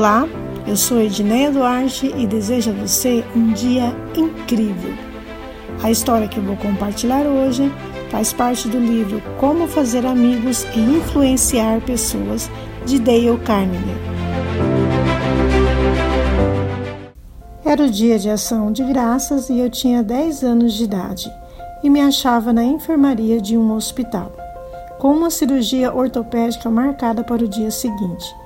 Olá, eu sou Edneia Duarte e desejo a você um dia incrível. A história que eu vou compartilhar hoje faz parte do livro Como Fazer Amigos e Influenciar Pessoas, de Dale Carnegie. Era o dia de ação de graças e eu tinha 10 anos de idade e me achava na enfermaria de um hospital, com uma cirurgia ortopédica marcada para o dia seguinte.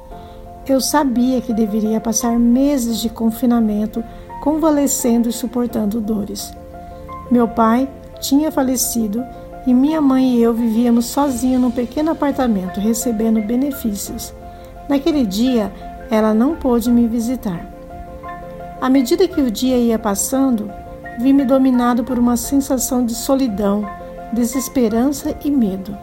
Eu sabia que deveria passar meses de confinamento, convalescendo e suportando dores. Meu pai tinha falecido e minha mãe e eu vivíamos sozinhos num pequeno apartamento, recebendo benefícios. Naquele dia, ela não pôde me visitar. À medida que o dia ia passando, vi-me dominado por uma sensação de solidão, desesperança e medo.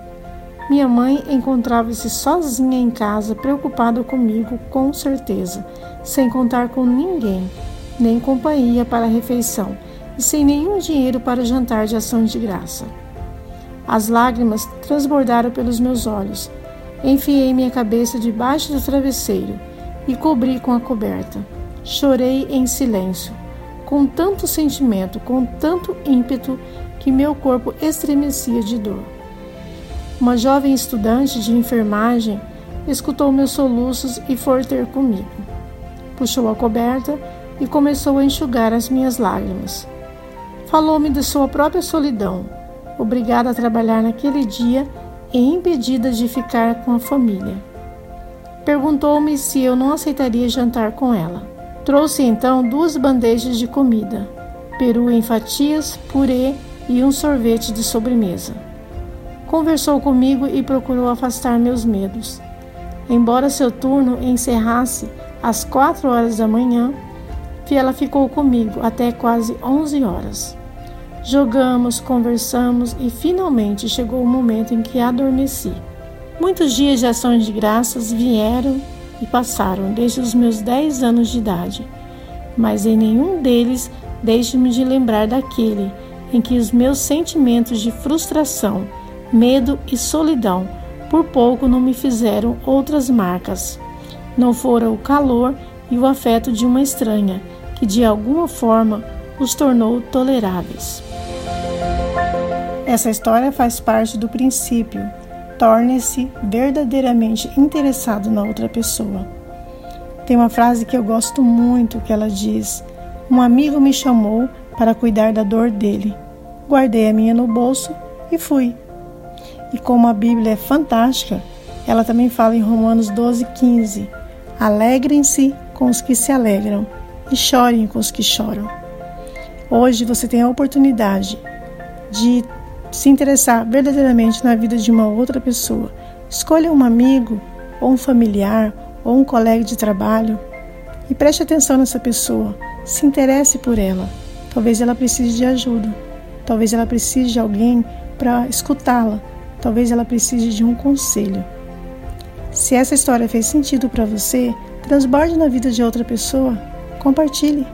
Minha mãe encontrava-se sozinha em casa, preocupada comigo, com certeza, sem contar com ninguém, nem companhia para a refeição e sem nenhum dinheiro para o jantar de ação de graça. As lágrimas transbordaram pelos meus olhos. Enfiei minha cabeça debaixo do travesseiro e cobri com a coberta. Chorei em silêncio, com tanto sentimento, com tanto ímpeto, que meu corpo estremecia de dor. Uma jovem estudante de enfermagem escutou meus soluços e foi ter comigo. Puxou a coberta e começou a enxugar as minhas lágrimas. Falou-me de sua própria solidão, obrigada a trabalhar naquele dia e impedida de ficar com a família. Perguntou-me se eu não aceitaria jantar com ela. Trouxe então duas bandejas de comida, peru em fatias, purê e um sorvete de sobremesa. Conversou comigo e procurou afastar meus medos. Embora seu turno encerrasse às quatro horas da manhã, ela ficou comigo até quase onze horas. Jogamos, conversamos e finalmente chegou o momento em que adormeci. Muitos dias de ações de graças vieram e passaram desde os meus dez anos de idade, mas em nenhum deles deixe-me de lembrar daquele em que os meus sentimentos de frustração medo e solidão, por pouco não me fizeram outras marcas. Não fora o calor e o afeto de uma estranha, que de alguma forma os tornou toleráveis. Essa história faz parte do princípio: torne-se verdadeiramente interessado na outra pessoa. Tem uma frase que eu gosto muito que ela diz: Um amigo me chamou para cuidar da dor dele. Guardei a minha no bolso e fui. E como a Bíblia é fantástica, ela também fala em Romanos 12, 15: Alegrem-se com os que se alegram e chorem com os que choram. Hoje você tem a oportunidade de se interessar verdadeiramente na vida de uma outra pessoa. Escolha um amigo, ou um familiar, ou um colega de trabalho e preste atenção nessa pessoa. Se interesse por ela. Talvez ela precise de ajuda. Talvez ela precise de alguém para escutá-la, Talvez ela precise de um conselho. Se essa história fez sentido para você, transborde na vida de outra pessoa, compartilhe.